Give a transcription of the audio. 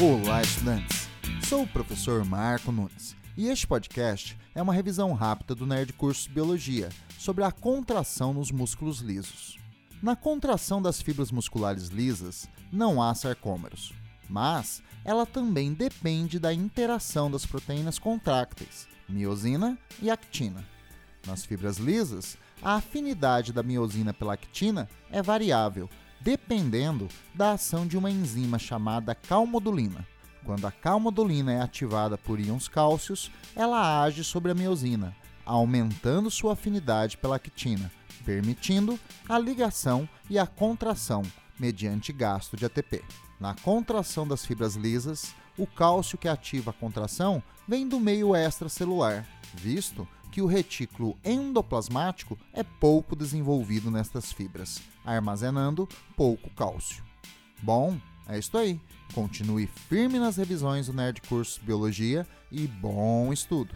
Olá, estudantes! Sou o professor Marco Nunes e este podcast é uma revisão rápida do Nerd Curso Biologia sobre a contração nos músculos lisos. Na contração das fibras musculares lisas, não há sarcômeros, mas ela também depende da interação das proteínas contrácteis, miosina e actina. Nas fibras lisas, a afinidade da miosina pela actina é variável, dependendo da ação de uma enzima chamada calmodulina. Quando a calmodulina é ativada por íons cálcios, ela age sobre a miosina, aumentando sua afinidade pela actina, permitindo a ligação e a contração mediante gasto de ATP. Na contração das fibras lisas, o cálcio que ativa a contração vem do meio extracelular, visto que o retículo endoplasmático é pouco desenvolvido nestas fibras, armazenando pouco cálcio. Bom, é isso aí. Continue firme nas revisões do Nerd Curso Biologia e bom estudo!